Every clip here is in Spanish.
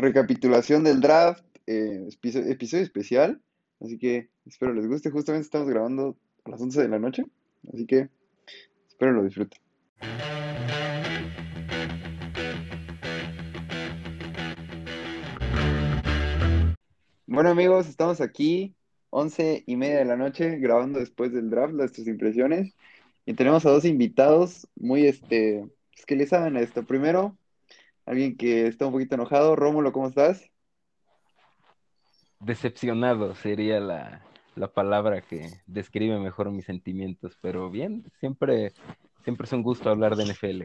recapitulación del draft, eh, episodio, especial. Así que espero les guste. Justamente estamos grabando a las 11 de la noche. Así que espero lo disfruten. Bueno amigos, estamos aquí, 11 y media de la noche, grabando después del draft, nuestras impresiones. Y tenemos a dos invitados muy, este, pues, que les saben a esto. Primero, alguien que está un poquito enojado. Rómulo, ¿cómo estás? Decepcionado sería la, palabra que describe mejor mis sentimientos, pero bien, siempre, siempre es un gusto hablar de NFL.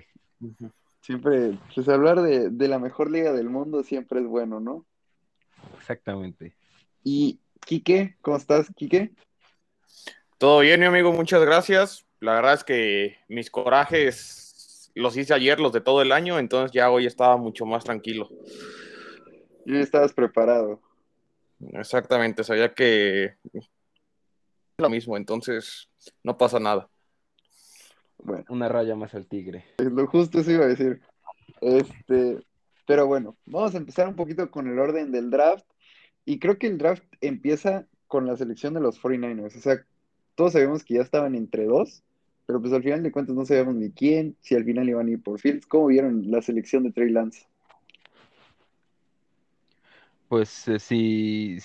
Siempre, pues hablar de, de la mejor liga del mundo siempre es bueno, ¿no? Exactamente. Y Quique, ¿cómo estás, Quique? Todo bien, mi amigo, muchas gracias. La verdad es que mis corajes los hice ayer, los de todo el año, entonces ya hoy estaba mucho más tranquilo. Ya estabas preparado. Exactamente, sabía que lo mismo, entonces no pasa nada. Bueno. Una raya más al tigre. Es lo justo eso iba a decir. Este, pero bueno, vamos a empezar un poquito con el orden del draft. Y creo que el draft empieza con la selección de los 49ers. O sea, todos sabemos que ya estaban entre dos pero pues al final de cuentas no sabemos ni quién, si al final iban a ir por Fields. ¿Cómo vieron la selección de Trey Lance? Pues eh, si,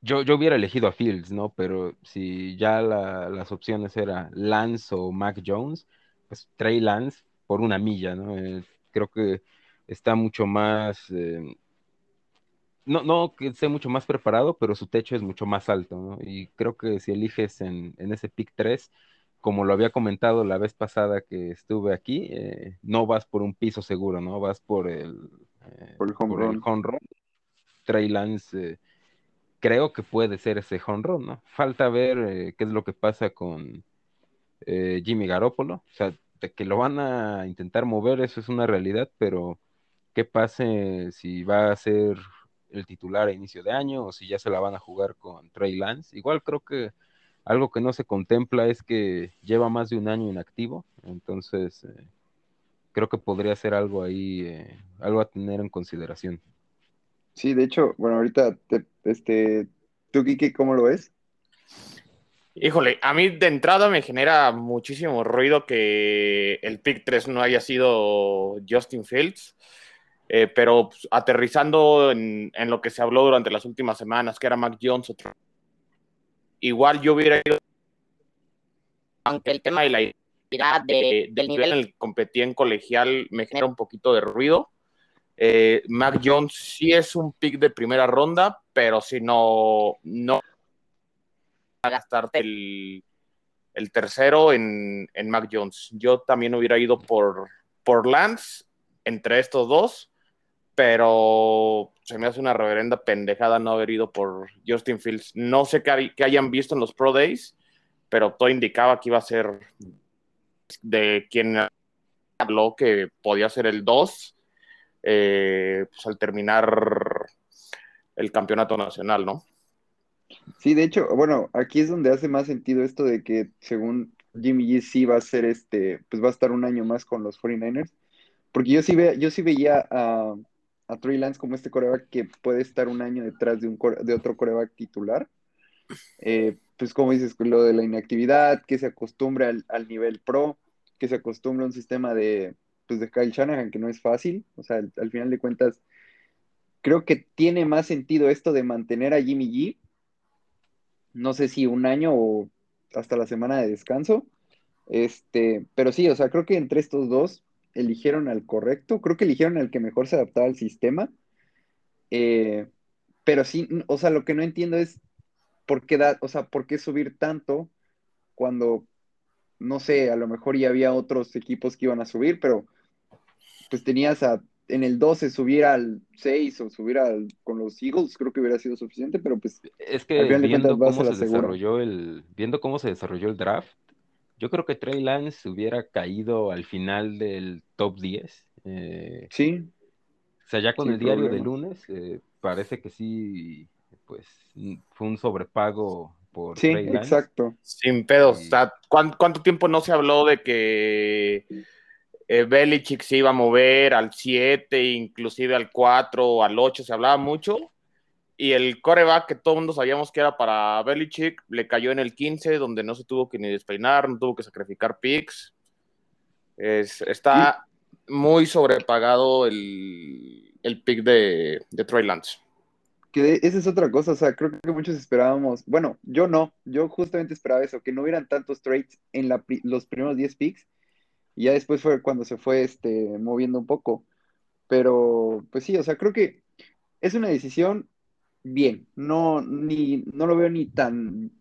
yo, yo hubiera elegido a Fields, ¿no? Pero si ya las opciones eran Lance o Mac Jones, pues Trey Lance por una milla, ¿no? Eh, creo que está mucho más, eh, no, no que esté mucho más preparado, pero su techo es mucho más alto, ¿no? Y creo que si eliges en, ese pick 3, como lo había comentado la vez pasada que estuve aquí, eh, no vas por un piso seguro, ¿no? Vas por el, eh, por el home run. Trey Lance, eh, creo que puede ser ese home run, ¿no? Falta ver qué es lo que pasa con Jimmy Garoppolo, o sea, de que lo van a intentar mover, eso es una realidad, pero qué pase si va a ser el titular a inicio de año o si ya se la van a jugar con Trey Lance. Igual creo que algo que no se contempla es que lleva más de un año inactivo, entonces eh, creo que podría ser algo ahí, eh, algo a tener en consideración. Sí, de hecho, bueno, ahorita, este, ¿tú, Kiki, cómo lo ves? Híjole, a mí de entrada me genera muchísimo ruido que el pick 3 no haya sido Justin Fields. Eh, pero pues, aterrizando en, lo que se habló durante las últimas semanas, que era Mac Jones, igual yo hubiera ido, aunque el tema de la identidad del nivel en el que competí en colegial me genera un poquito de ruido. Eh, Mac Jones sí es un pick de primera ronda, pero si no, no a gastarte el, el tercero en, en, Mac Jones. Yo también hubiera ido por, por Lance entre estos dos pero se me hace una reverenda pendejada no haber ido por Justin Fields. No sé qué, hayan visto en los Pro Days, pero todo indicaba que iba a ser de quien habló que podía ser el 2 eh, pues al terminar el campeonato nacional, ¿no? Sí, de hecho, bueno, aquí es donde hace más sentido esto de que según Jimmy G sí va a ser este, pues va a estar un año más con los 49ers, porque yo sí, ve, yo sí veía a a Trey Lance como este coreback que puede estar un año detrás de, un de otro coreback titular. Eh, pues como dices, lo de la inactividad, que se acostumbre al, nivel pro, que se acostumbre a un sistema de, pues de Kyle Shanahan, que no es fácil. O sea, al, final de cuentas, creo que tiene más sentido esto de mantener a Jimmy G. No sé si un año o hasta la semana de descanso. Este, pero sí, o sea, creo que entre estos dos eligieron al correcto, creo que eligieron al que mejor se adaptaba al sistema. Eh, pero sí, o sea, lo que no entiendo es por qué da, o sea, por qué subir tanto cuando, no sé, a lo mejor ya había otros equipos que iban a subir, pero pues tenías a en el 12 subir al 6 o subir al, con los Eagles, creo que hubiera sido suficiente, pero pues es que viendo cómo se desarrolló el viendo cómo se desarrolló el draft, yo creo que Trey Lance hubiera caído al final del top 10. Eh, sí. O sea, ya con el diario de lunes, eh, parece que sí, pues fue un sobrepago por sí, Trey Lance. exacto. Sin pedos. O sea, ¿cuánto, tiempo no se habló de que eh, Belichick se iba a mover al 7, inclusive al 4, al 8, se hablaba mucho. Y el coreback que todo el mundo sabíamos que era para Belichick, le cayó en el 15, donde no se tuvo que ni despeinar, no tuvo que sacrificar picks. está muy sobrepagado el, el pick de, de Trey Lance. Que esa es otra cosa, o sea, creo que muchos esperábamos, bueno, yo no, yo justamente esperaba eso, que no hubieran tantos trades en los primeros 10 picks, y ya después fue cuando se fue este, moviendo un poco. Pero, pues sí, o sea, creo que es una decisión bien. No, ni, no lo veo ni tan,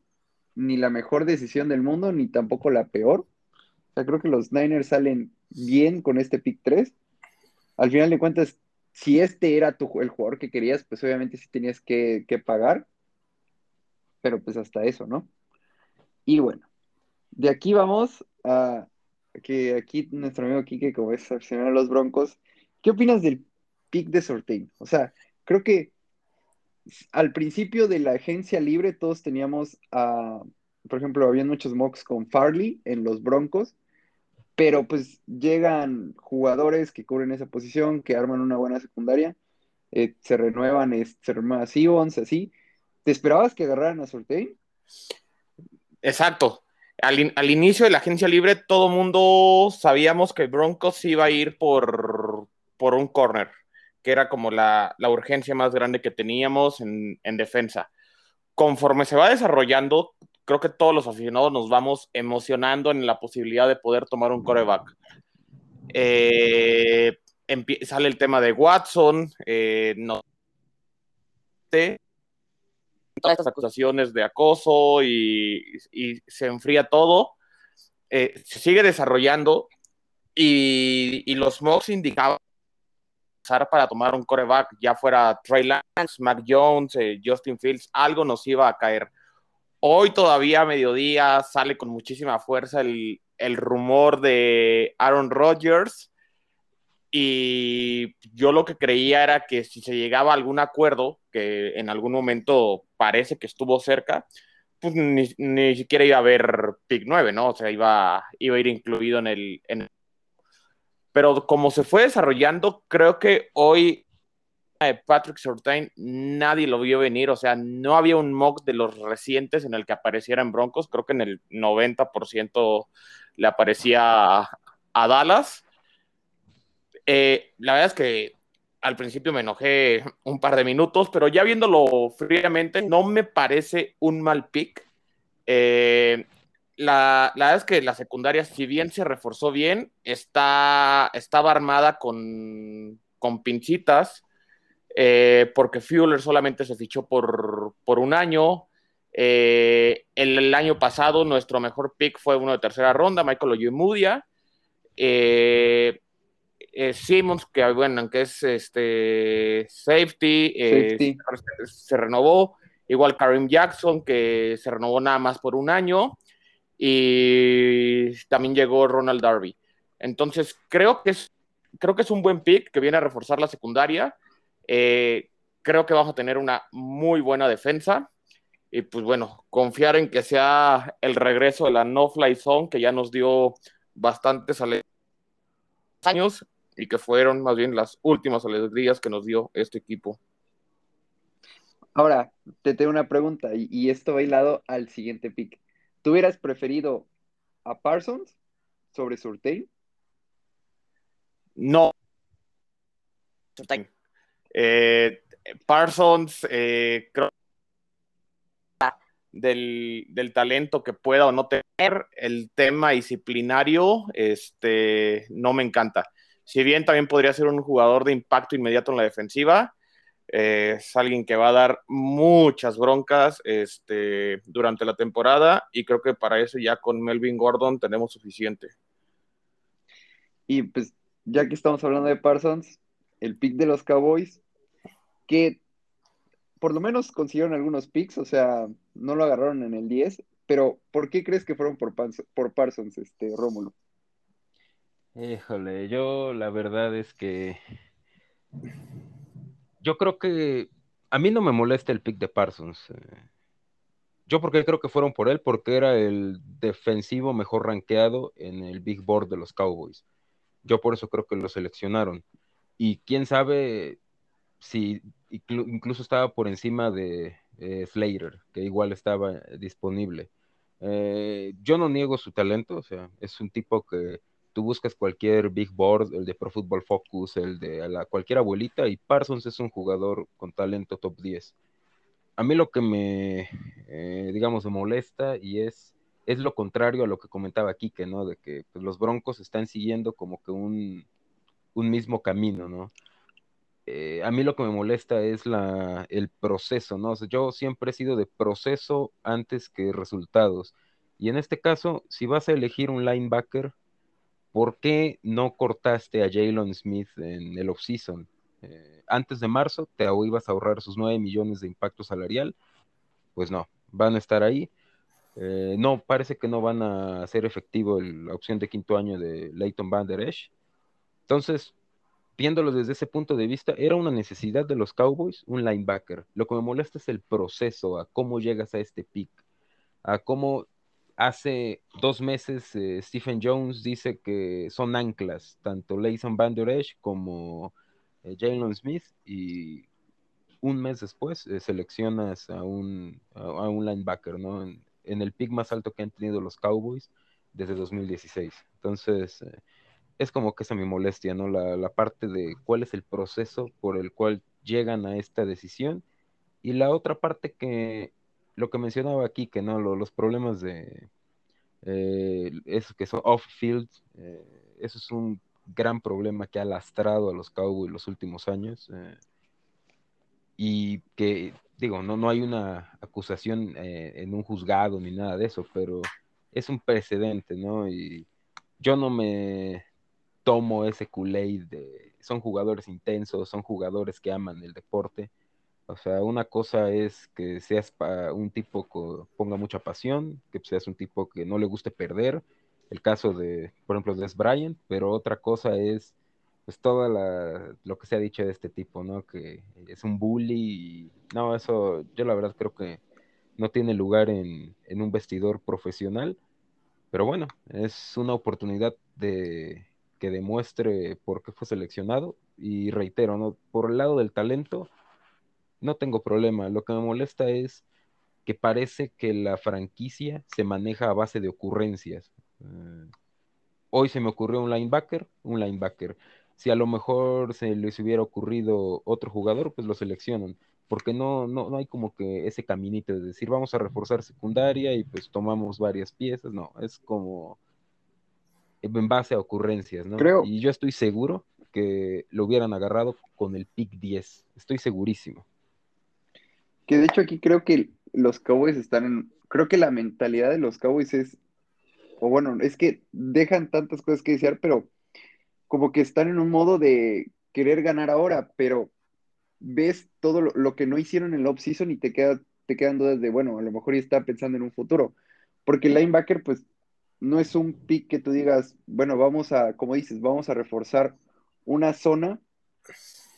ni la mejor decisión del mundo, ni tampoco la peor. O sea, creo que los Niners salen bien con este pick 3. Al final de cuentas, si este era tu, el jugador que querías, pues obviamente sí tenías que, que pagar. Pero pues hasta eso, ¿no? Y bueno, de aquí vamos a que aquí nuestro amigo Kike, como es aficionado a los Broncos, ¿qué opinas del pick de sorteo? O sea, creo que al principio de la agencia libre todos teníamos, a, por ejemplo, había muchos mocks con Farley en los Broncos, pero pues llegan jugadores que cubren esa posición, que arman una buena secundaria, eh, se renuevan, se renueva así. ¿Te esperabas que agarraran a sorteo? Exacto, al, inicio de la agencia libre, todo mundo sabíamos que Broncos iba a ir por, por un corner, que era como la, urgencia más grande que teníamos en, defensa. Conforme se va desarrollando, creo que todos los aficionados nos vamos emocionando en la posibilidad de poder tomar un coreback. Eh, sale el tema de Watson, eh, todas estas acusaciones de acoso y, se enfría todo, eh, sigue desarrollando y, los mocks indicaban para tomar un coreback, ya fuera Trey Lance, Mac Jones, eh, Justin Fields, algo nos iba a caer. Hoy todavía a mediodía sale con muchísima fuerza el, el rumor de Aaron Rodgers y yo lo que creía era que si se llegaba a algún acuerdo, que en algún momento parece que estuvo cerca, pues ni, siquiera iba a haber pick 9, ¿no? O sea, iba, iba a ir incluido en el, Pero como se fue desarrollando, creo que hoy eh, Patrick Surtain nadie lo vio venir, o sea, no había un mock de los recientes en el que apareciera en Broncos, creo que en el 90% le aparecía a Dallas. Eh, la verdad es que al principio me enojé un par de minutos, pero ya viéndolo fríamente, no me parece un mal pick. Eh, la, verdad es que la secundaria, si bien se reforzó bien, está, estaba armada con, con pinchitas, eh, porque Fuller solamente se fichó por, un año. el, el, año pasado, nuestro mejor pick fue uno de tercera ronda, Michael Oyemudia. Eh, eh, Simmons, que bueno, aunque es este safety, eh, Se, renovó. Igual Karim Jackson, que se renovó nada más por un año. Y también llegó Ronald Darby. Entonces, creo que es, creo que es un buen pick que viene a reforzar la secundaria. Eh, creo que vamos a tener una muy buena defensa. Y pues bueno, confiar en que sea el regreso de la no-fly zone, que ya nos dio bastantes años y que fueron más bien las últimas alegrías que nos dio este equipo. Ahora, te tengo una pregunta y, esto va hilado al siguiente pick. ¿Tú hubieras preferido a Parsons sobre Surtain? No. Eh, Parsons, eh, creo del, del, talento que pueda o no tener, el tema disciplinario, este, no me encanta. Si bien también podría ser un jugador de impacto inmediato en la defensiva, eh, es alguien que va a dar muchas broncas este, durante la temporada y creo que para eso ya con Melvin Gordon tenemos suficiente. Y pues ya que estamos hablando de Parsons, el pick de los Cowboys, que por lo menos consiguieron algunos picks, o sea, no lo agarraron en el 10, pero ¿por qué crees que fueron por, por Parsons, este, Rómulo? Híjole, yo la verdad es que yo creo que a mí no me molesta el pick de Parsons. Eh. Yo porque creo que fueron por él, porque era el defensivo mejor rankeado en el Big Board de los Cowboys. yo por eso creo que lo seleccionaron. Y quién sabe si incluso estaba por encima de eh, Slater, que igual estaba disponible. Eh, yo no niego su talento, o sea, es un tipo que tú buscas cualquier big board, el de Pro Football Focus, el de la, cualquier abuelita, y Parsons es un jugador con talento top 10. A mí lo que me, eh, digamos, me molesta y es, es lo contrario a lo que comentaba Kike, ¿no? De que pues, los Broncos están siguiendo como que un, un mismo camino, ¿no? Eh, a mí lo que me molesta es la, el proceso, ¿no? yo siempre he sido de proceso antes que resultados. Y en este caso, si vas a elegir un linebacker, ¿por qué no cortaste a Jalen Smith en el offseason? Eh, antes de marzo te ibas a ahorrar sus 9 millones de impacto salarial. Pues no, van a estar ahí. Eh, no, parece que no van a hacer efectivo la opción de quinto año de Leighton Van Der Esch. Entonces, viéndolo desde ese punto de vista, era una necesidad de los Cowboys un linebacker. Lo que me molesta es el proceso, a cómo llegas a este pick, a cómo hace dos meses eh, Stephen Jones dice que son anclas, tanto Leighton Van Der Esch como eh, Jalen Smith, y un mes después eh, seleccionas a un, a, un linebacker, ¿no? En, el pick más alto que han tenido los Cowboys desde 2016. Entonces, es como que esa mi molestia, ¿no? La, la parte de cuál es el proceso por el cual llegan a esta decisión. Y la otra parte que lo que mencionaba aquí, que no, los problemas de eh, que son off-field, eh, eso es un gran problema que ha lastrado a los Cowboys los últimos años. Eh, y que, digo, no, no hay una acusación en un juzgado ni nada de eso, pero es un precedente, ¿no? Y yo no me tomo ese Kool-Aid de, son jugadores intensos, son jugadores que aman el deporte o sea, una cosa es que seas un tipo que ponga mucha pasión, que seas un tipo que no le guste perder, el caso de, por ejemplo, de Bryant, pero otra cosa es pues todo lo que se ha dicho de este tipo, ¿no? Que es un bully y no, eso yo la verdad creo que no tiene lugar en, en un vestidor profesional, pero bueno, es una oportunidad de que demuestre por qué fue seleccionado y reitero, ¿no? Por el lado del talento, no tengo problema. Lo que me molesta es que parece que la franquicia se maneja a base de ocurrencias. Eh, hoy se me ocurrió un linebacker, un linebacker. Si a lo mejor se les hubiera ocurrido otro jugador, pues lo seleccionan. Porque no, no, no hay como que ese caminito de decir vamos a reforzar secundaria y pues tomamos varias piezas. No, es como en base a ocurrencias, ¿no? Creo. Y yo estoy seguro que lo hubieran agarrado con el pick 10. Estoy segurísimo. Que de hecho aquí creo que los Cowboys están en. Creo que la mentalidad de los Cowboys es. O bueno, es que dejan tantas cosas que desear, pero como que están en un modo de querer ganar ahora, pero ves todo lo, que no hicieron en el off-season y te, queda, te quedan dudas de, bueno, a lo mejor ya está pensando en un futuro. Porque el linebacker, pues, no es un pick que tú digas, bueno, vamos a, como dices, vamos a reforzar una zona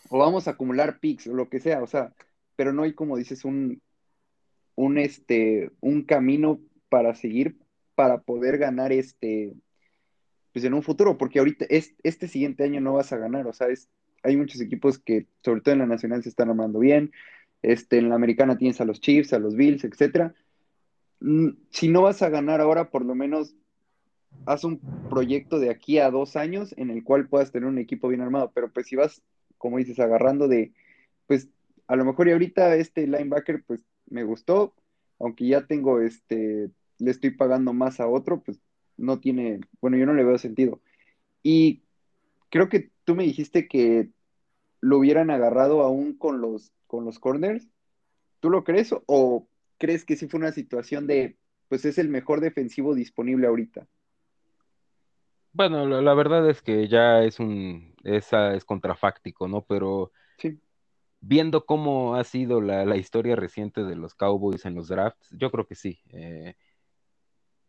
o vamos a acumular picks o lo que sea. O sea, pero no hay, como dices, un, un, este, un camino para seguir para poder ganar este, pues en un futuro, porque ahorita, es, este siguiente año no vas a ganar, o sea, hay muchos equipos que, sobre todo en la nacional, se están armando bien, este, en la americana tienes a los Chiefs, a los Bills, etcétera. Mm, si no vas a ganar ahora, por lo menos haz un proyecto de aquí a dos años en el cual puedas tener un equipo bien armado, pero pues si vas, como dices, agarrando de, pues a lo mejor y ahorita este linebacker pues me gustó, aunque ya tengo este, le estoy pagando más a otro, pues no tiene, bueno, yo no le veo sentido. Y creo que tú me dijiste que lo hubieran agarrado aún con los, con los corners. ¿Tú lo crees o crees que sí fue una situación de, pues es el mejor defensivo disponible ahorita? Bueno, la, verdad es que ya es un, esa es contrafáctico, ¿no? Pero sí viendo cómo ha sido la, historia reciente de los Cowboys en los drafts, yo creo que sí. Eh,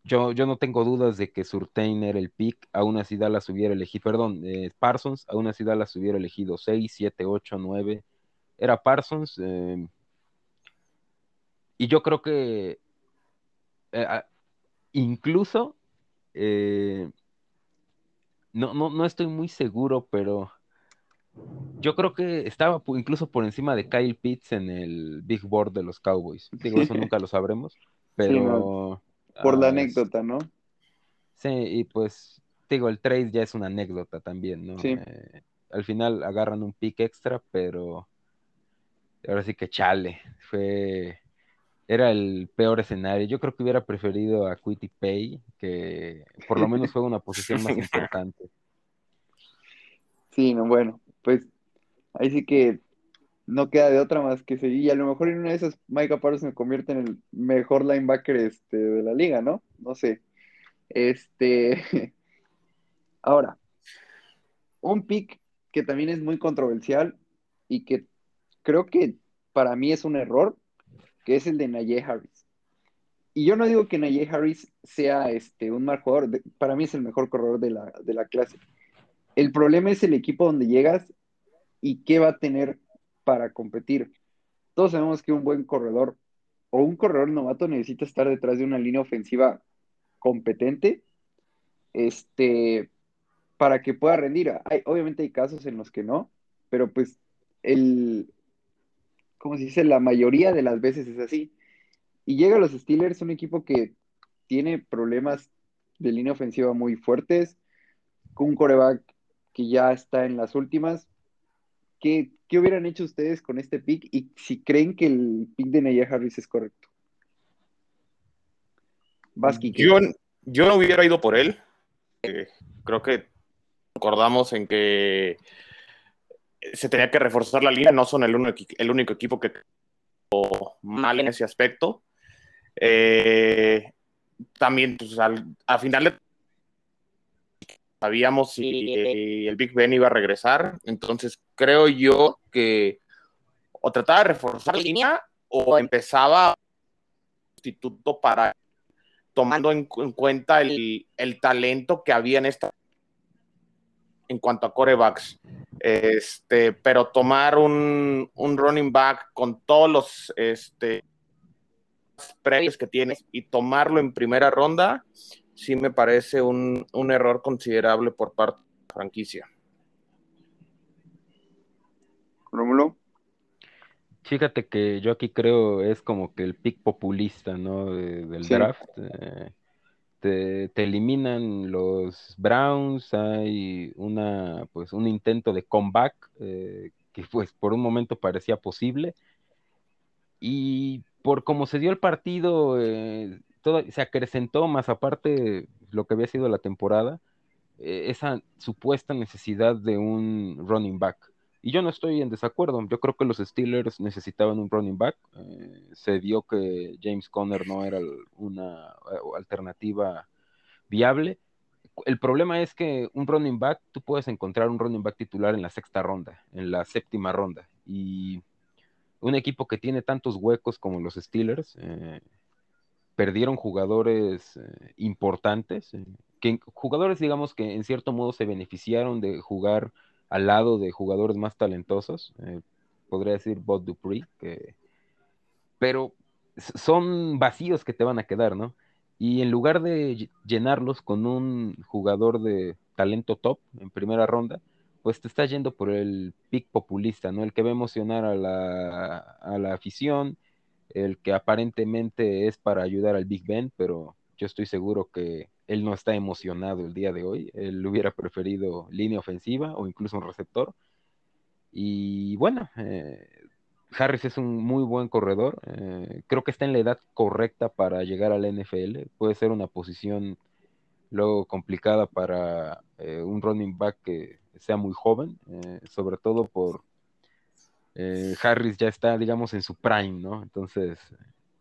yo, yo, no tengo dudas de que Surtain era el pick, aún así Dallas hubiera elegido, perdón, eh, Parsons, aún así Dallas hubiera elegido 6, 7, 8, 9. Era Parsons. Eh, y yo creo que incluso no, no, no estoy muy seguro, pero yo creo que estaba incluso por encima de Kyle Pitts en el Big Board de los Cowboys. Digo, eso nunca lo sabremos, pero... por la ah, anécdota, ¿no? Sí, y pues, digo, el trade ya es una anécdota también, ¿no? Sí. Eh, al final agarran un pick extra, pero ahora sí que chale, fue era el peor escenario. Yo creo que hubiera preferido a Quitty Pay, que por lo menos fue una posición más importante. Sí, no, bueno, pues ahí sí que no queda de otra más que seguir. Y a lo mejor en una de esas Micah Parsons se convierte en el mejor linebacker este, de la liga, ¿no? No sé. Este. Ahora, un pick que también es muy controversial y que creo que para mí es un error, que es el de Najee Harris. Y yo no digo que Najee Harris sea este, un mal jugador, para mí es el mejor corredor de la, de la clase. El problema es el equipo donde llegas y qué va a tener para competir. Todos sabemos que un buen corredor o un corredor novato necesita estar detrás de una línea ofensiva competente este, para que pueda rendir. Obviamente hay casos en los que no, pero pues el, como se dice, la mayoría de las veces es así. Y llega a los Steelers, un equipo que tiene problemas de línea ofensiva muy fuertes, con un coreback que ya está en las últimas. ¿Qué, hubieran hecho ustedes con este pick y si creen que el pick de Naya Harris es correcto? yo, yo no hubiera ido por él. Eh, creo que acordamos en que se tenía que reforzar la línea, no son el único, el único equipo que mal en ese aspecto. Eh, también, pues, al, a final de sabíamos si el Big Ben iba a regresar, entonces creo yo que o trataba de reforzar la línea o empezaba instituto para tomando en, cuenta el, el, talento que había en esta en cuanto a corebacks. Este, pero tomar un, running back con todos los este, precios que tienes y tomarlo en primera ronda, sí me parece un, error considerable por parte de la franquicia. Rómulo. Fíjate que yo aquí creo es como que el pick populista, ¿no? del draft. Eh, te, eliminan los Browns, hay una, pues, un intento de comeback eh, que pues por un momento parecía posible. Y por cómo se dio el partido, eh, se acrecentó más aparte lo que había sido la temporada, eh, esa supuesta necesidad de un running back. Y yo no estoy en desacuerdo. Yo creo que los Steelers necesitaban un running back. Eh, se vio que James Conner no era una eh, alternativa viable. El problema es que un running back, tú puedes encontrar un running back titular en la sexta ronda, en la séptima ronda. Y un equipo que tiene tantos huecos como los Steelers, eh, perdieron jugadores importantes, que, jugadores digamos que en cierto modo se beneficiaron de jugar al lado de jugadores más talentosos, eh, podría decir Bob Dupree, pero son vacíos que te van a quedar, ¿no? Y en lugar de llenarlos con un jugador de talento top en primera ronda, pues te estás yendo por el pick populista, ¿no? El que va a emocionar a la, a la afición, el que aparentemente es para ayudar al Big Ben, pero yo estoy seguro que él no está emocionado el día de hoy. Él hubiera preferido línea ofensiva o incluso un receptor. Y bueno, eh, Harris es un muy buen corredor. Eh, creo que está en la edad correcta para llegar al NFL. Puede ser una posición luego complicada para eh, un running back que sea muy joven, sobre todo por Harris ya está, digamos, en su prime, ¿no? Entonces,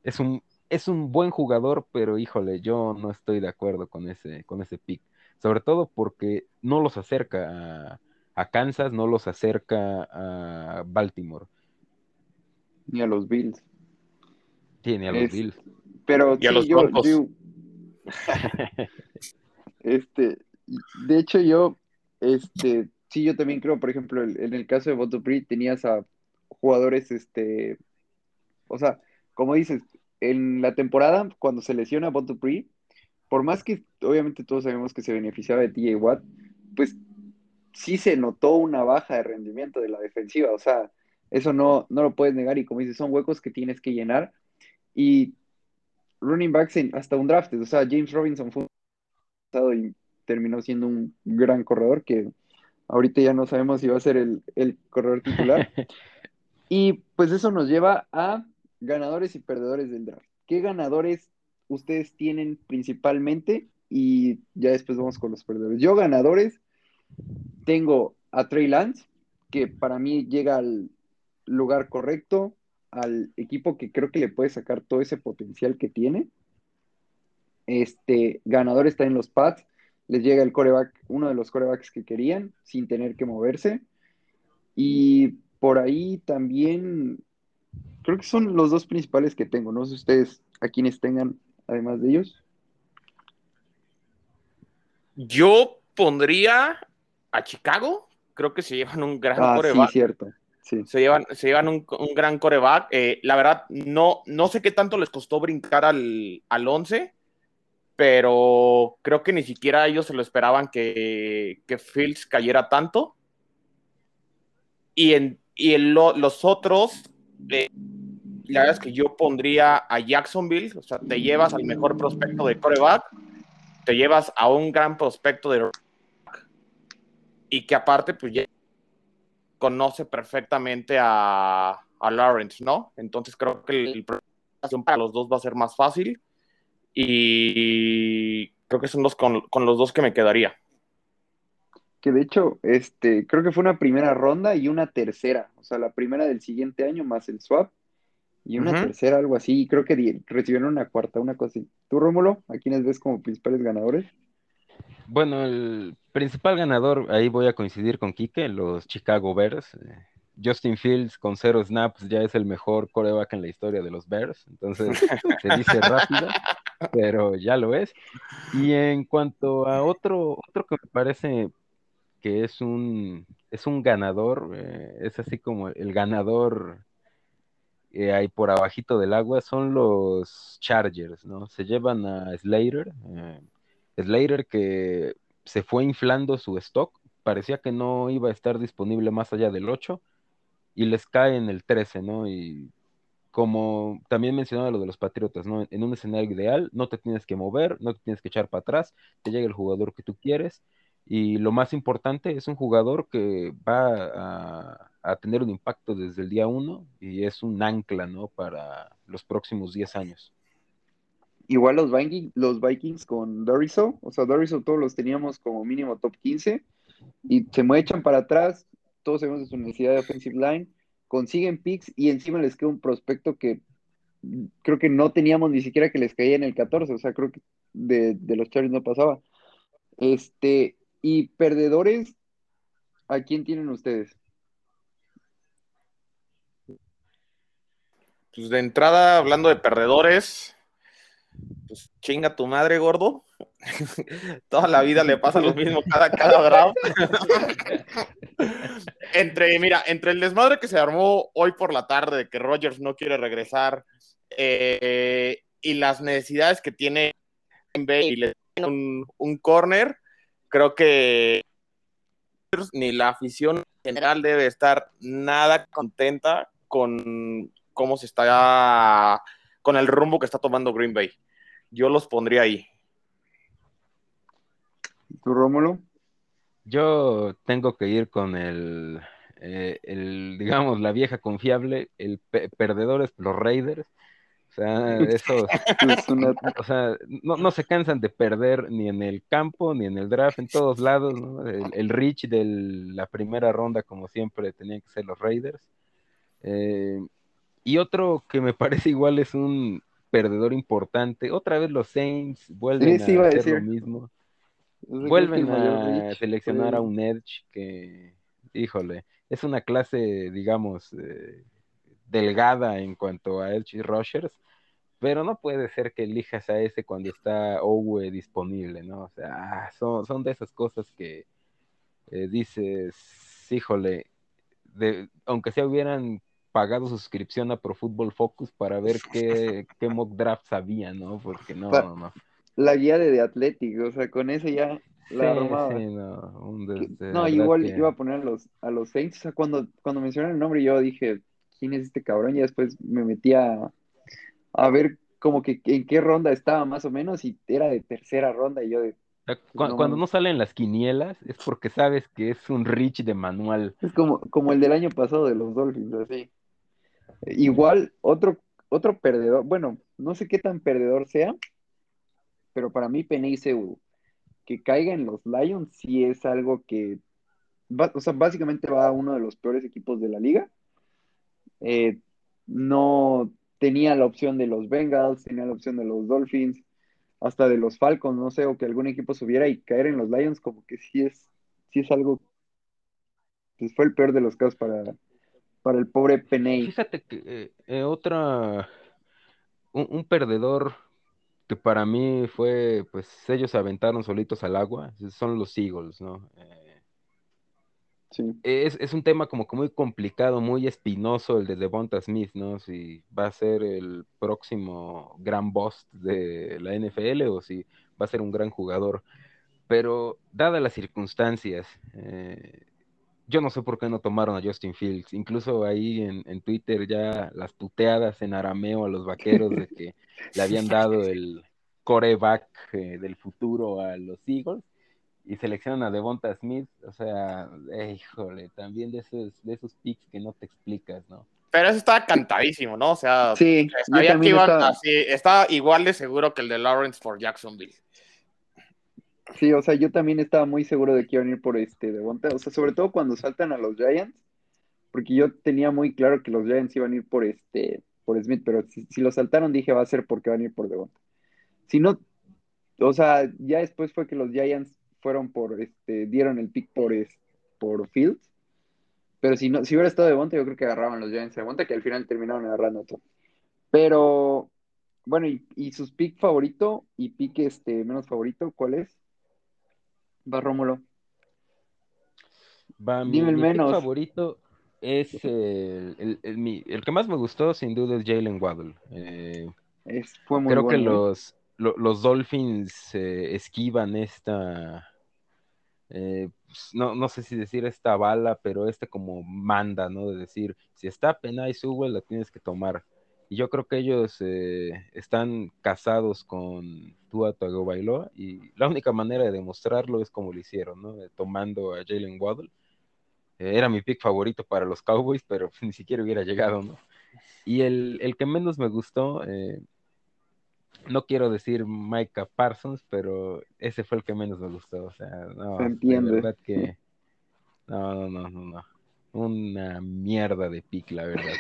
es un es un buen jugador, pero híjole, yo no estoy de acuerdo con ese, con ese pick. Sobre todo porque no los acerca a, Kansas, no los acerca a Baltimore. Ni a los Bills. Sí, ni a los Bills. Pero sí, yo, este, de hecho yo, este, sí, yo también creo, por ejemplo, en el caso de Boto tenías a jugadores, este, o sea, como dices, en la temporada, cuando se lesiona Bon por más que obviamente todos sabemos que se beneficiaba de TJ Watt, pues sí se notó una baja de rendimiento de la defensiva, o sea, eso no, no lo puedes negar y como dices, son huecos que tienes que llenar y running backs en, hasta un draft, o sea, James Robinson fue un y terminó siendo un gran corredor que ahorita ya no sabemos si va a ser el, el corredor titular. y pues eso nos lleva a ganadores y perdedores del draft. ¿Qué ganadores ustedes tienen principalmente? Y ya después vamos con los perdedores. Yo ganadores tengo a Trey Lance, que para mí llega al lugar correcto, al equipo que creo que le puede sacar todo ese potencial que tiene. Este ganador está en los Pats, les llega el coreback, uno de los corebacks que querían, sin tener que moverse. Y por ahí también creo que son los dos principales que tengo. No sé ustedes a quienes tengan, además de ellos. Yo pondría a Chicago. Creo que se llevan un gran ah, Sí, cierto. Se llevan, se llevan un, gran coreback. Eh, la verdad, no, no sé qué tanto les costó brincar al, al 11, pero creo que ni siquiera ellos se lo esperaban que, que Fields cayera tanto. Y en, y en los otros, eh, la verdad es que yo pondría a Jacksonville, o sea, te llevas al mejor prospecto de coreback, te llevas a un gran prospecto de y que aparte, pues ya conoce perfectamente a, a Lawrence, ¿no? Entonces creo que el, el para los dos va a ser más fácil y creo que son los con, los dos que me quedaría. Que de hecho, este, creo que fue una primera ronda y una tercera, o sea, la primera del siguiente año más el swap y una tercera, algo así, y creo que recibieron una cuarta, una cosa así. ¿Tú, Rómulo, a quiénes ves como principales ganadores? Bueno, el principal ganador, ahí voy a coincidir con Quique, los Chicago Bears. Eh, Justin Fields con cero snaps ya es el mejor coreback en la historia de los Bears, entonces se dice rápido, pero ya lo es. Y en cuanto a otro, otro que me parece es un, es un ganador, eh, es así como el ganador eh, ahí por abajito del agua, son los Chargers, ¿no? Se llevan a Slater, Slater que se fue inflando su stock, parecía que no iba a estar disponible más allá del 8 y les cae en el 13, ¿no? Y como también mencionaba lo de los Patriotas, ¿no? En un escenario ideal no te tienes que mover, no te tienes que echar para atrás, te llega el jugador que tú quieres y lo más importante es un jugador que va a, tener un impacto desde el día 1 y es un ancla, ¿no? Para los próximos 10 años igual los Vikings, los Vikings con Doriso, o sea, Doriso todos los teníamos como mínimo top 15 y se me echan para atrás, todos sabemos de su necesidad de offensive line, consiguen picks y encima les queda un prospecto que creo que no teníamos ni siquiera que les caía en el 14, o sea, creo que de, los Chargers no pasaba. Este, y perdedores, ¿a quién tienen ustedes? Pues de entrada, hablando de perdedores, pues chinga tu madre, gordo. Toda la vida le pasa lo mismo cada, cada grado. entre, mira, entre el desmadre que se armó hoy por la tarde de que Rogers no quiere regresar eh, y las necesidades que tiene y le un, un corner, creo que ni la afición general debe estar nada contenta con cómo se está, con el rumbo que está tomando Green Bay yo los pondría ahí. ¿Tú, Rómulo? Yo tengo que ir con el, eh, el digamos, la vieja confiable, el perdedor es los Raiders. O sea, esos, o sea, no, se cansan de perder ni en el campo, ni en el draft, en todos lados, El, Rich de la primera ronda, como siempre, tenían que ser los Raiders. Eh, y otro que me parece igual es un perdedor importante. Otra vez los Saints vuelven a, hacer lo mismo. Vuelven a seleccionar a un Edge que, híjole, es una clase, digamos, eh, delgada en cuanto a Edge y Rushers, pero no puede ser que elijas a ese cuando está Owe disponible, ¿no? O sea, son, son de esas cosas que eh, dices, híjole, de, aunque se hubieran pagado suscripción a Pro Football Focus para ver qué, mock drafts había, ¿no? Porque no, no. La guía de The Athletic, o sea, con eso ya la Sí, sí, no, un de No, igual que- iba a poner a los, a los Saints. O sea, cuando, cuando mencionaron el nombre, yo dije, ¿quién es este cabrón? Y después me metí a, a ver como que en qué ronda estaba más o menos, y era de tercera ronda, y yo de, no cuando mames. no salen las quinielas es porque sabes que es un Rich de manual. es como, como el del año pasado de los Dolphins, así. Igual, otro, otro perdedor, bueno, no sé qué tan perdedor sea, pero para mí Sewell, que caiga en los Lions sí es algo que, va- o sea, básicamente va a uno de los peores equipos de la liga. Eh, no tenía la opción de los Bengals, tenía la opción de los Dolphins, hasta de los Falcons, no sé, o que algún equipo subiera y caer en los Lions, como que sí es, sí es algo, pues fue el peor de los casos para, para el pobre Penei. Fíjate que eh, eh, otra, un, un perdedor que para mí fue, pues ellos aventaron solitos al agua, son los Eagles, ¿no? Eh, Sí. es, es un tema como que muy complicado, muy espinoso el de Devonta Smith, ¿no? Si va a ser el próximo gran boss de la NFL o si va a ser un gran jugador. Pero dadas las circunstancias, eh, yo no sé por qué no tomaron a Justin Fields. Incluso ahí en, en Twitter ya las puteadas en arameo a los vaqueros de que le habían dado el coreback eh, del futuro a los Eagles y seleccionan a Devonta Smith. O sea, eh, híjole, también de esos, de esos picks que no te explicas, ¿no? Pero eso estaba cantadísimo, ¿no? O sea, Sí, yo sabía que también iban estaba, así, estaba igual de seguro que el de Lawrence por Jacksonville. sí, o sea, yo también estaba muy seguro de que iban a ir por este Devonta, o sea, sobre todo cuando saltan a los Giants, porque yo tenía muy claro que los Giants iban a ir por este, por Smith, pero si, si lo saltaron dije va a ser porque van a ir por Devonta. Si no, o sea, ya después fue que los Giants fueron por este, dieron el pick por por Fields, pero si no, si hubiera estado Devonta, yo creo que agarraban los Giants a Devonta, que al final terminaron agarrando todo. Pero, bueno, y, y sus pick favorito y pick este menos favorito, ¿cuál es? Va Rómulo. Va, mi, Dime el mi pick favorito es el, el, el- mi- el que más me gustó, sin duda, es Jalen Waddle. Eh, Es, fue muy creo que bueno. ¿eh? los, lo- los Dolphins esquivan esta, eh, pues, no, no sé si decir esta bala, pero este como manda, ¿no? De decir, si está Penay Sewell, la tienes que tomar. Y yo creo que ellos eh, están casados con Tua Tagovailoa y la única manera de demostrarlo es como lo hicieron, ¿no? Eh, Tomando a Jalen Waddle. Era mi pick favorito para los Cowboys, pero ni siquiera hubiera llegado, ¿no? Y el, el que menos me gustó, no quiero decir Micah Parsons, pero ese fue el que menos me gustó. O sea, no, entiende. verdad que. No, no, no, no, no. Una mierda de pick, la verdad.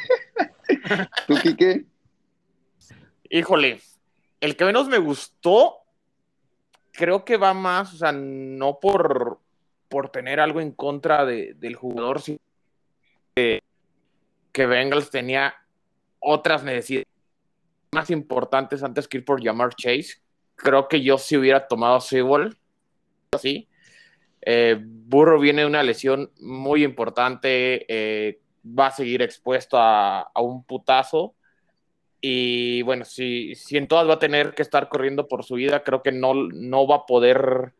¿Tú, Quique? Híjole, el que menos me gustó, creo que va más, o sea, no por, por tener algo en contra de- del jugador, sino que, que Bengals tenía otras necesidades más importantes antes que ir por llamar Chase. Creo que yo sí hubiera tomado Sewell, sí. Eh, Burro viene de una lesión muy importante, eh, va a seguir expuesto a, a un putazo. Y bueno, si, si en todas va a tener que estar corriendo por su vida, creo que no, no va a poder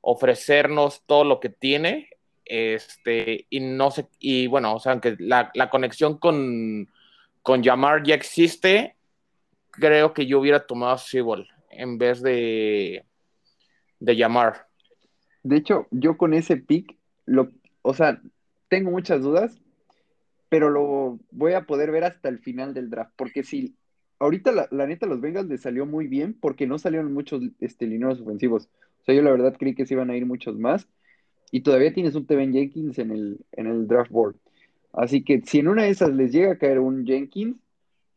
ofrecernos todo lo que tiene. Este, y no sé, y bueno, o sea, aunque la, la conexión con, con Yamar ya existe, creo que yo hubiera tomado a en vez de, de. De hecho, yo con ese pick, lo, o sea, tengo muchas dudas, pero lo voy a poder ver hasta el final del draft, porque si ahorita la, la neta los Bengals les salió muy bien porque no salieron muchos este, lineros ofensivos. O sea, yo la verdad creí que se iban a ir muchos más y todavía tienes un Teven Jenkins en el, en el draft board. Así que si en una de esas les llega a caer un Jenkins,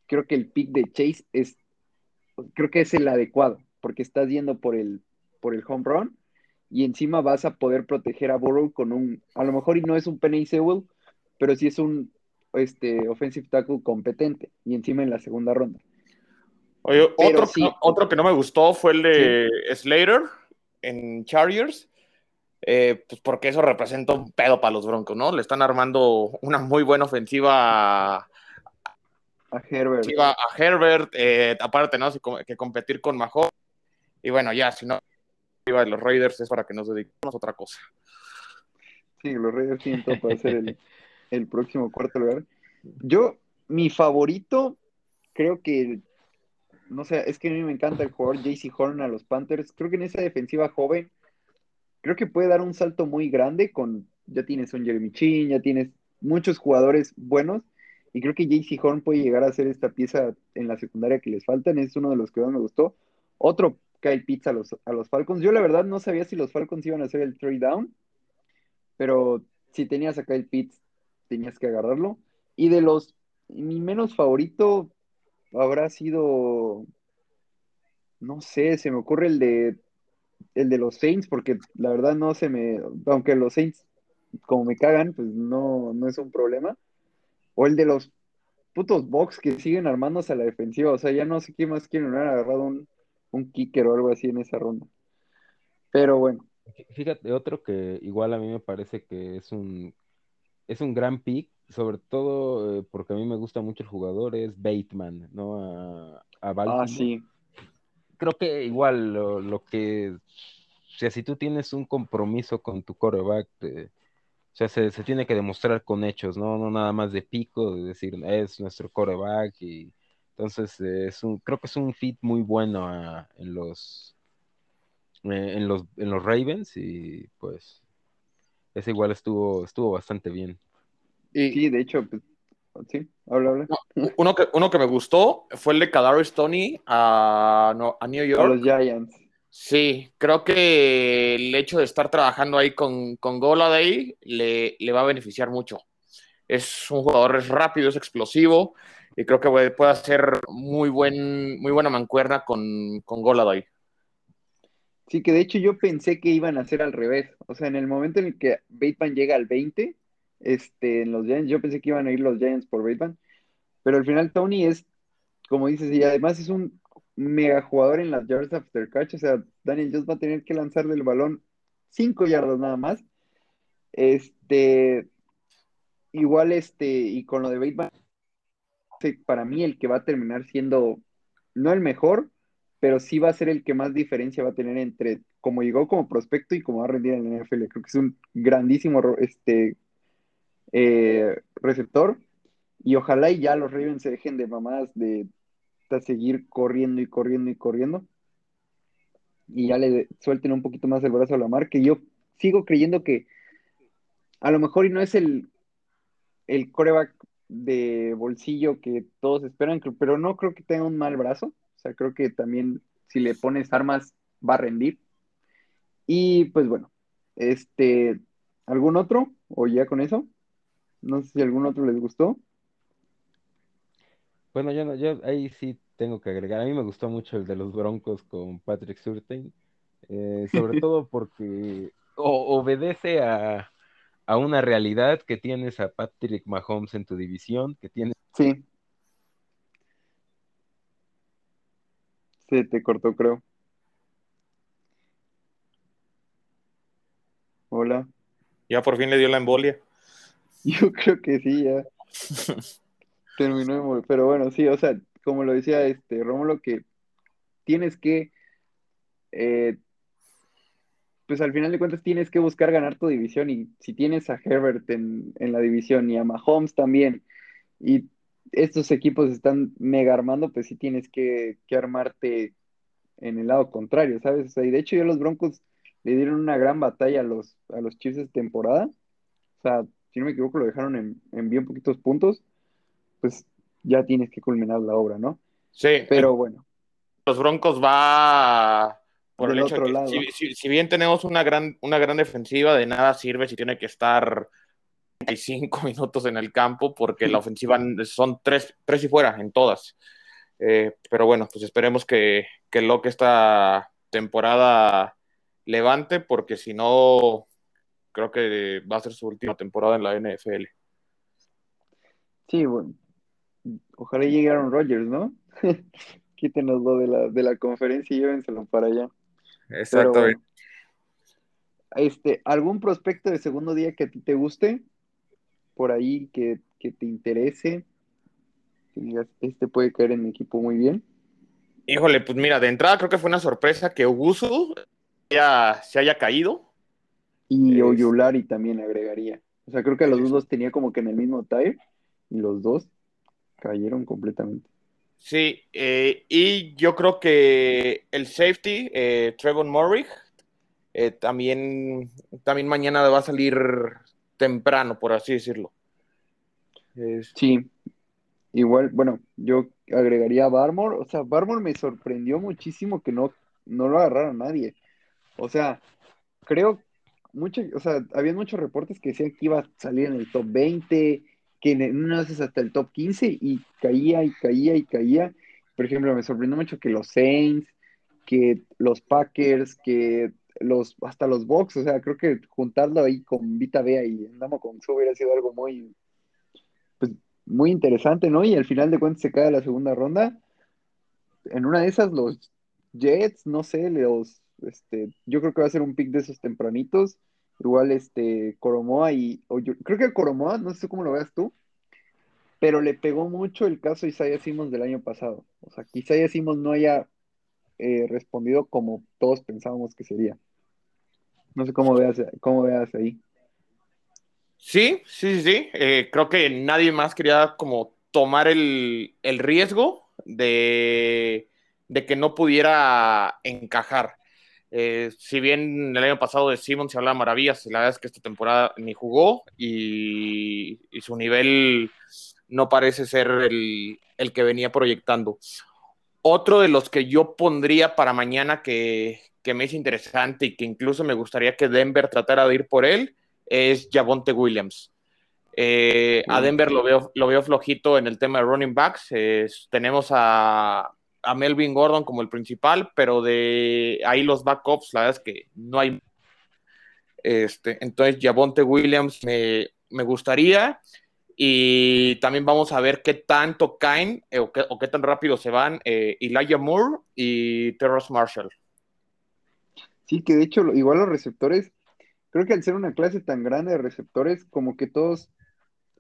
creo que el pick de Chase es, creo que es el adecuado, porque estás yendo por el, por el home run y encima vas a poder proteger a Burrow con un, a lo mejor y no es un Penny Sewell, pero sí es un este, offensive tackle competente y encima en la segunda ronda. Oye, otro, sí. que, otro que no me gustó fue el de Slater en Chargers, eh, pues porque eso representa un pedo para los Broncos, ¿no? Le están armando una muy buena ofensiva a, Herbert. ofensiva a Herbert, eh, aparte, ¿no? Que competir con Mahomes. Y bueno, ya, si no, de los Raiders es para que nos dediquemos a otra cosa. Sí, los Raiders tienen todo para ser el, el próximo cuarto lugar. Yo, mi favorito, creo que, no sé, es que a mí me encanta el jugador JC Horn a los Panthers. Creo que en esa defensiva joven, creo que puede dar un salto muy grande con, ya tienes un Jeremy Chin, ya tienes muchos jugadores buenos. Y creo que JC Horn puede llegar a ser esta pieza en la secundaria que les faltan. Es uno de los que más me gustó. Otro Kyle Pitts a los, a los Falcons. Yo la verdad no sabía si los Falcons iban a hacer el trade down. Pero si tenías a Kyle Pitts, tenías que agarrarlo. Y de los, mi menos favorito habrá sido, no sé, se me ocurre el de, el de los Saints, porque la verdad no se me, aunque los Saints como me cagan, pues no, no es un problema. O el de los putos box que siguen armándose a la defensiva. O sea, ya no sé quién más quieren haber agarrado un, un kicker o algo así en esa ronda. Pero bueno. Fíjate, otro que igual a mí me parece que es un, es un gran pick, sobre todo eh, porque a mí me gusta mucho el jugador, es Bateman, ¿no? A, a Baltimore. Ah, sí. Creo que igual lo, lo que, o sea, si tú tienes un compromiso con tu coreback, eh, o sea, se, se, tiene que demostrar con hechos, ¿no? No nada más de pico, de decir, es nuestro coreback y entonces eh, es un, creo que es un fit muy bueno a, en los eh, en los en los Ravens y pues ese igual estuvo estuvo bastante bien. Y, sí, de hecho, pues, sí, habla, habla. Uno que, uno que me gustó fue el de Kadarius Tony a, no, a New York. A los Giants. Sí, creo que el hecho de estar trabajando ahí con, con Goladay le, le va a beneficiar mucho. Es un jugador es rápido, es explosivo y creo que puede hacer muy, buen, muy buena mancuerna con, con Goladay. Sí, que de hecho yo pensé que iban a hacer al revés. O sea, en el momento en el que Bateman llega al 20, este, en los Giants, yo pensé que iban a ir los Giants por Bateman, pero al final Tony es, como dices, y además es un mega jugador en las yards after catch, o sea, Daniel Jones va a tener que lanzarle el balón cinco yardas nada más. Este, igual este, y con lo de Bateman, para mí el que va a terminar siendo, no el mejor, pero sí va a ser el que más diferencia va a tener entre como llegó como prospecto y como va a rendir en la NFL. Creo que es un grandísimo este, eh, receptor. Y ojalá y ya los Ravens se dejen de mamadas de, de, seguir corriendo y corriendo y corriendo. Y ya le suelten un poquito más el brazo a la mar, que yo sigo creyendo que a lo mejor y no es el, el coreback de bolsillo que todos esperan, pero no creo que tenga un mal brazo. O sea, creo que también si le pones armas va a rendir. Y pues bueno, este, ¿algún otro? ¿O ya con eso? No sé si algún otro les gustó. Bueno, yo, no, yo ahí sí tengo que agregar. A mí me gustó mucho el de los Broncos con Patrick Surtain, eh, sobre todo porque o, obedece a, a, una realidad que tienes a Patrick Mahomes en tu división, que tienes... Sí. Se te cortó, creo. Hola. Ya por fin le dio la embolia. Yo creo que sí, ya. Terminó Pero bueno, sí, o sea, como lo decía este Rómulo, que tienes que, eh, pues al final de cuentas tienes que buscar ganar tu división y si tienes a Herbert en, en la división y a Mahomes también y estos equipos están mega armando, pues sí tienes que, que armarte en el lado contrario, ¿sabes? O sea, y de hecho ya los Broncos le dieron una gran batalla a los, a los Chiefs de temporada. O sea, si no me equivoco, lo dejaron en, en bien poquitos puntos, pues ya tienes que culminar la obra, ¿no? Sí. Pero bueno. Los Broncos va por Del el hecho otro de que lado. si, si- si bien tenemos una gran, una gran defensiva, de nada sirve si tiene que estar 35 minutos en el campo, porque la ofensiva son tres, tres y fuera en todas. Eh, pero bueno, pues esperemos que, que Locke esta temporada levante, porque si no, creo que va a ser su última temporada en la NFL. Sí, bueno. Ojalá llegue Aaron Rodgers, ¿no? Quítenoslo de la, de la conferencia y llévenselo para allá. Pero bueno. Este, ¿algún prospecto de segundo día que a ti te guste? Por ahí que, que te interese. Que digas, este puede caer en mi equipo muy bien. Híjole, pues mira, de entrada creo que fue una sorpresa que Ugusu haya, se haya caído. Y Es- Oyulari también agregaría. O sea, creo que a los dos los tenía como que en el mismo tire y los dos cayeron completamente. Sí, eh, y yo creo que el safety, eh, Trevor Morrig, eh, también, también mañana va a salir temprano, por así decirlo. Es- Sí, igual, bueno, yo agregaría a Barmore. O sea, Barmore me sorprendió muchísimo que no, no lo agarrara nadie. O sea, creo mucho, o sea, había muchos reportes que decían que iba a salir en el top 20, que en una vez hasta el top 15 y caía y caía y caía. Por ejemplo, me sorprendió mucho que los Saints, que los Packers, que los, hasta los Bucks, o sea, creo que juntarlo ahí con Vita Vea y Andamo con su hubiera sido algo muy, pues, muy interesante, ¿no? Y al final de cuentas se cae la segunda ronda. En una de esas, los Jets, no sé, los, este, yo creo que va a ser un pick de esos tempranitos. Igual, este, Coromoa y, creo que Coromoa, no sé cómo lo veas tú, pero le pegó mucho el caso Isaiah Simmons del año pasado. O sea, que Isaiah Simmons no haya eh, respondido como todos pensábamos que sería. No sé cómo veas, cómo veas ahí. Sí, sí, sí, sí. Eh, creo que nadie más quería como tomar el, el riesgo de, de que no pudiera encajar. Eh, si bien el año pasado de Simon se hablaba maravillas, la verdad es que esta temporada ni jugó y, y su nivel no parece ser el, el que venía proyectando. Otro de los que yo pondría para mañana que, que me es interesante y que incluso me gustaría que Denver tratara de ir por él es Javonte Williams. Eh, a Denver lo veo, lo veo flojito en el tema de running backs. Tenemos a, a Melvin Gordon como el principal, pero de ahí los backups, la verdad es que no hay. Este, entonces, Javonte Williams me, me gustaría. Y también vamos a ver qué tanto caen eh, o, qué, o qué tan rápido se van eh, Elijah Moore y Terrace Marshall. Sí, que de hecho, igual los receptores, creo que al ser una clase tan grande de receptores, como que todos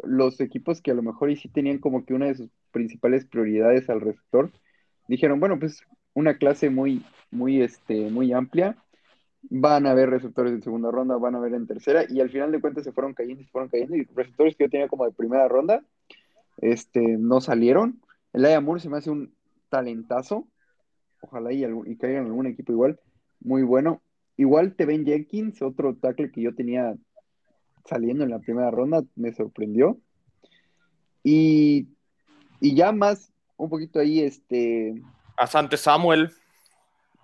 los equipos que a lo mejor y sí tenían como que una de sus principales prioridades al receptor, dijeron, bueno, pues una clase muy, muy, este, muy amplia, van a haber receptores en segunda ronda, van a haber en tercera, y al final de cuentas se fueron cayendo se fueron cayendo, y receptores que yo tenía como de primera ronda, este, no salieron. El Aya Moore se me hace un talentazo, ojalá y, y caiga en algún equipo igual, muy bueno. Igual Teven Jenkins, otro tackle que yo tenía saliendo en la primera ronda, me sorprendió. Y, y ya más, un poquito ahí, este, Asante Samuel.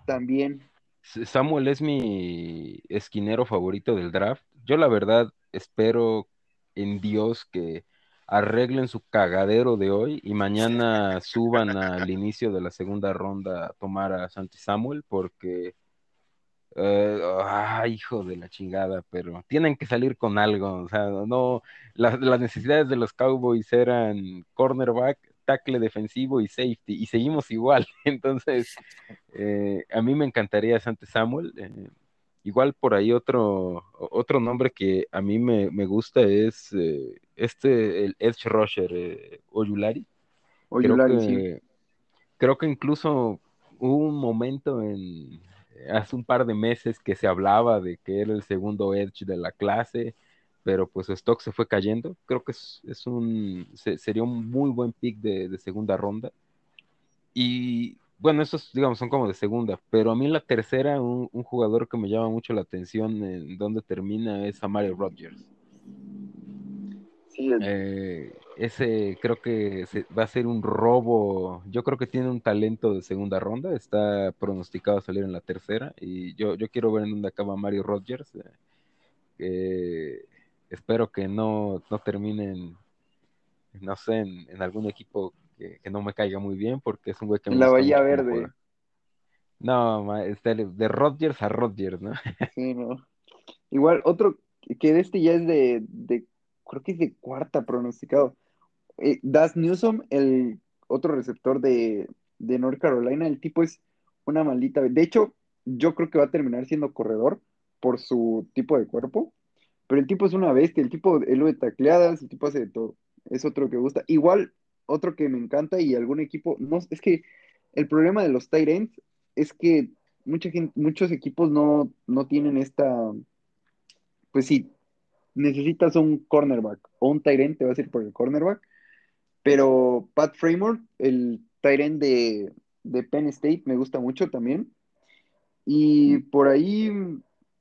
también, Samuel es mi esquinero favorito del draft. Yo la verdad espero en Dios que arreglen su cagadero de hoy y mañana suban al inicio de la segunda ronda a tomar a Santi Samuel porque, eh, ah, hijo de la chingada, pero tienen que salir con algo. O sea, no, las, las necesidades de los Cowboys eran cornerback, tackle defensivo y safety y seguimos igual. Entonces, eh, a mí me encantaría Sante Samuel. eh, igual por ahí otro, otro nombre que a mí me, me gusta es eh, este, el Edge Rusher, Oyulari. Creo que, sí. creo que incluso hubo un momento en hace un par de meses que se hablaba de que era el segundo Edge de la clase, pero pues su stock se fue cayendo. Creo que es, es un se- sería un muy buen pick de, de segunda ronda. Y bueno, esos, digamos, son como de segunda, pero a mí la tercera, un, un jugador que me llama mucho la atención en donde termina es a Mario Rodgers. Sí, el- Eh, ese creo que se- va a ser un robo. Yo creo que tiene un talento de segunda ronda, está pronosticado a salir en la tercera, y yo, yo quiero ver en dónde acaba Mario Rodgers. eh, que espero que no, no terminen, no sé, en, en algún equipo que, que no me caiga muy bien, porque es un güey que me la Bahía Verde. No, ma- este, de Rodgers a Rodgers, ¿no? Sí, no. Igual, otro que de este ya es de, de creo que es de cuarta pronosticado. Eh, Das Newsom, el otro receptor de, de North Carolina, el tipo es una maldita. De hecho, yo creo que va a terminar siendo corredor por su tipo de cuerpo, pero el tipo es una bestia, el tipo, lo de tacleadas, el tipo hace de todo. Es otro que gusta. Igual, otro que me encanta y algún equipo, no, es que el problema de los tight ends es que mucha gente, muchos equipos no, no tienen esta, pues sí, necesitas un cornerback o un tight te vas a ir por el cornerback, pero Pat Framework, el tight de, de Penn State, me gusta mucho también. Y por ahí,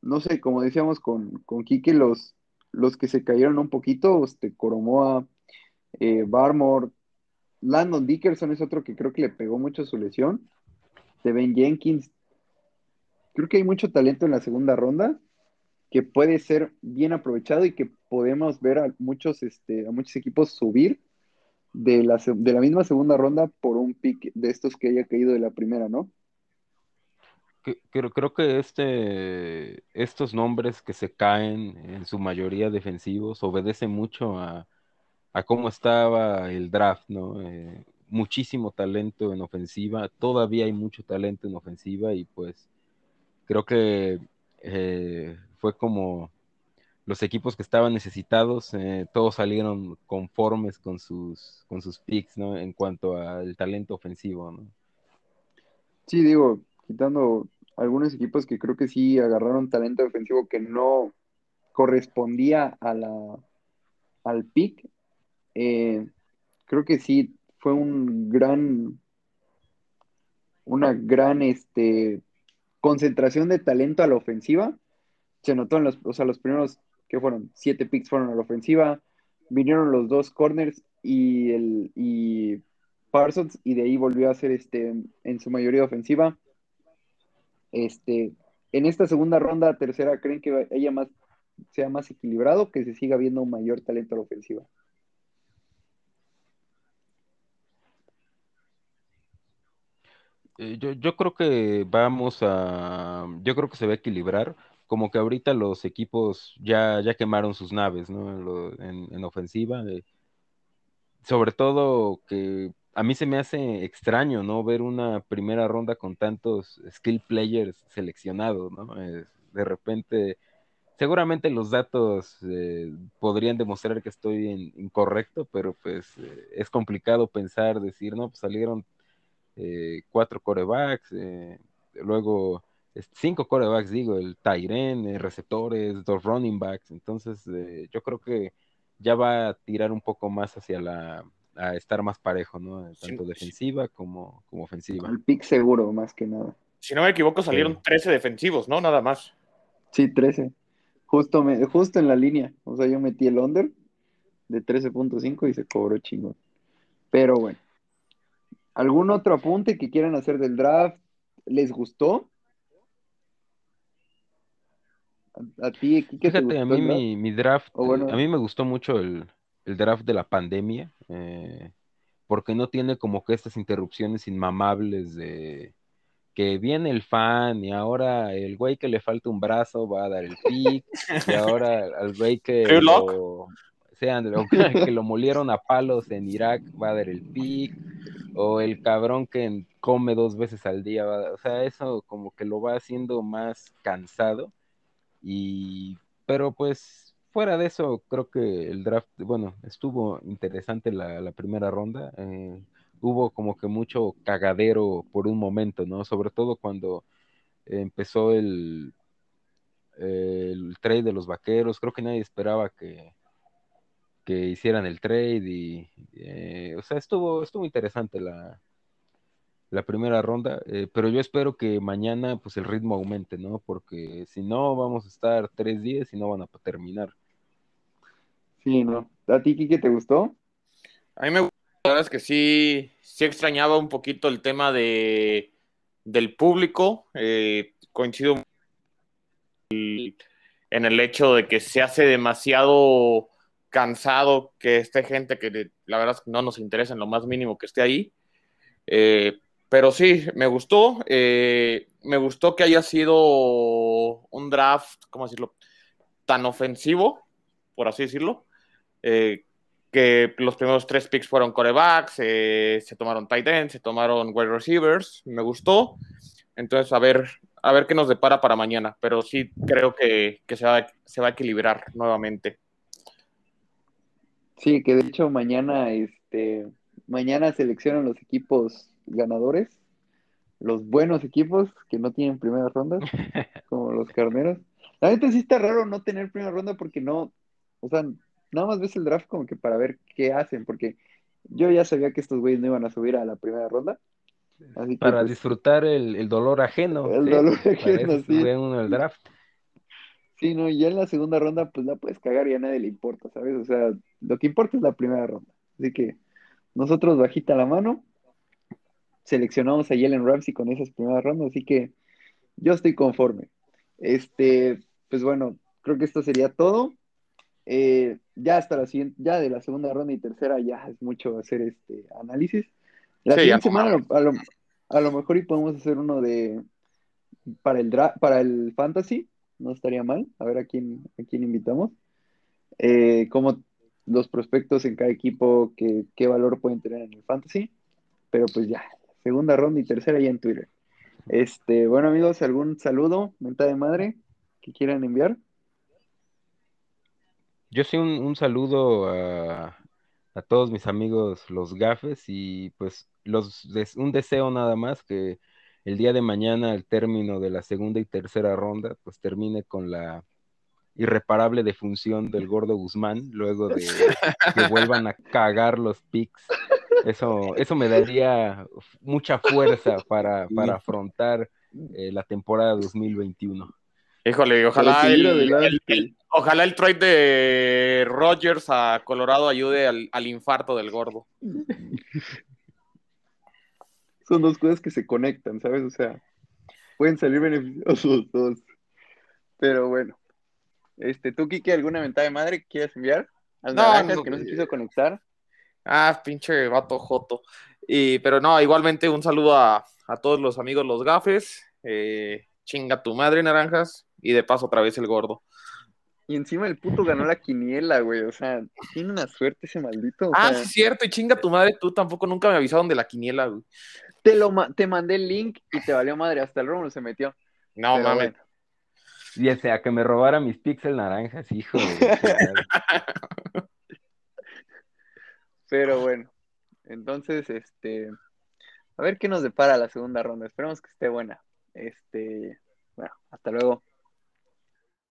no sé, como decíamos con, con Quique, los, los que se cayeron un poquito, este, Coromoa, eh, Barmore, Landon Dickerson es otro que creo que le pegó mucho su lesión. De Ben Jenkins. Creo que hay mucho talento en la segunda ronda que puede ser bien aprovechado y que podemos ver a muchos, este, a muchos equipos subir de la, de la misma segunda ronda por un pick de estos que haya caído de la primera, ¿no? Creo, creo que este, estos nombres que se caen, en su mayoría defensivos, obedecen mucho a, cómo estaba el draft, ¿no? Eh, muchísimo talento en ofensiva, todavía hay mucho talento en ofensiva y pues creo que eh, fue como los equipos que estaban necesitados, eh, todos salieron conformes con sus, con sus picks, ¿no? En cuanto al talento ofensivo, ¿no? Sí, digo, quitando algunos equipos que creo que sí agarraron talento defensivo que no correspondía a la, al pick. Eh, creo que sí fue un gran, una gran este, concentración de talento a la ofensiva. Se notó en los, o sea, los primeros que fueron siete picks fueron a la ofensiva, vinieron los dos corners y el y Parsons y de ahí volvió a ser este en su mayoría ofensiva. Este, en esta segunda ronda, tercera, ¿creen que ella más, sea más equilibrado, que se siga viendo un mayor talento a la ofensiva? Eh, yo, creo que vamos a, yo creo que se va a equilibrar, como que ahorita los equipos ya, ya quemaron sus naves, ¿no? En, ofensiva, eh, sobre todo que a mí se me hace extraño, ¿no? Ver una primera ronda con tantos skill players seleccionados, ¿no? de repente, seguramente los datos eh, podrían demostrar que estoy incorrecto, pero pues eh, es complicado pensar, decir, no, pues salieron eh, cuatro corebacks, luego cinco corebacks, digo, el Tyren, receptores, dos running backs, entonces yo creo que ya va a tirar un poco más hacia la a estar más parejo, ¿no? Tanto defensiva como, como ofensiva. El pick seguro, más que nada. Si no me equivoco, salieron 13 defensivos, ¿no? Nada más. Sí, 13. Justo, me, justo en la línea. O sea, yo metí el under de 13.5 y se cobró chingón. Pero bueno. ¿Algún otro apunte que quieran hacer del draft? ¿Les gustó? A, ti, ¿qué Fíjate, a mí mi, draft, a mí me gustó mucho el, el draft de la pandemia, eh, porque no tiene como que estas interrupciones inmamables de que viene el fan y ahora el güey que le falta un brazo va a dar el pick y ahora al güey que lo, sean, que lo molieron a palos en Irak va a dar el pick o el cabrón que come dos veces al día, o sea, eso como que lo va haciendo más cansado y pero pues fuera de eso, creo que el draft, bueno, estuvo interesante la, primera ronda. Eh, hubo como que mucho cagadero por un momento, ¿no? Sobre todo cuando empezó el, el trade de los vaqueros. Creo que nadie esperaba que, que hicieran el trade y, eh, o sea, estuvo, estuvo interesante la, la primera ronda, eh, pero yo espero que mañana pues el ritmo aumente, ¿no? Porque si no vamos a estar tres días y no van a terminar. Sí, ¿no? ¿A ti, Kike, te gustó? A mí me gustó, la verdad es que sí, sí extrañaba un poquito el tema de, del público. Eh, coincido en el hecho de que se hace demasiado cansado que esté gente que la verdad es que no nos interesa en lo más mínimo que esté ahí. Eh, pero sí, me gustó. Eh, me gustó que haya sido un draft, ¿cómo decirlo? Tan ofensivo, por así decirlo. Eh, que los primeros tres picks fueron corebacks, eh, se tomaron tight ends, se tomaron wide receivers, me gustó. Entonces, a ver, a ver qué nos depara para mañana, pero sí creo que, se, va, se va a equilibrar nuevamente. Sí, que de hecho mañana, este, mañana seleccionan los equipos ganadores los buenos equipos que no tienen primeras rondas, como los carneros. La neta sí está raro no tener primera ronda porque no, o sea, nada más ves el draft como que para ver qué hacen, porque yo ya sabía que estos güeyes no iban a subir a la primera ronda. Así para pues, disfrutar el, dolor ajeno. El dolor ajeno, sí. Uno el draft. Sí, no, y ya en la segunda ronda, pues la puedes cagar y a nadie le importa, ¿sabes? O sea, lo que importa es la primera ronda. Así que nosotros bajita la mano, seleccionamos a Jalen Ramsey con esas primeras rondas, así que yo estoy conforme. Este, pues bueno, creo que esto sería todo. Eh, ya hasta la siguiente, ya de la segunda ronda y tercera ya es mucho hacer este análisis. La siguiente semana a lo, mejor y podemos hacer uno de para el para el fantasy, no estaría mal, a ver a quién, a quién invitamos. Eh, como los prospectos en cada equipo, que, qué valor pueden tener en el fantasy. Pero pues ya, segunda ronda y tercera ya en Twitter. Este, bueno amigos, algún saludo, menta de madre que quieran enviar. Yo sí un, saludo a, todos mis amigos los gafes y pues los un deseo nada más que el día de mañana al término de la segunda y tercera ronda pues termine con la irreparable defunción del gordo Guzmán luego de que vuelvan a cagar los picks. Eso, eso me daría mucha fuerza para, para afrontar eh, la temporada 2021. Híjole, ojalá el, ojalá el trade de Rogers a Colorado ayude al, infarto del gordo. Son dos cosas que se conectan, ¿sabes? O sea, pueden salir beneficiosos dos. Pero bueno. Este, ¿tú, Kike, alguna ventaja de madre que quieras enviar? Al no, que no se quiso conectar. Ah, pinche vato joto. Y, pero no, igualmente un saludo a, todos los amigos los gafes. Eh, chinga tu madre, naranjas y de paso otra vez el gordo. Y encima el puto ganó la quiniela, güey. O sea, tiene una suerte ese maldito. ah, sí, es cierto. Y chinga tu madre, tú tampoco nunca me avisaron de la quiniela, güey. Te, lo te mandé el link y te valió madre. Hasta el Rómulo se metió. No, mames. Y ese, a que me robara mis pixel naranjas, hijo. Pero bueno. Entonces, este. A ver qué nos depara la segunda ronda. Esperemos que esté buena. Este. Bueno, hasta luego.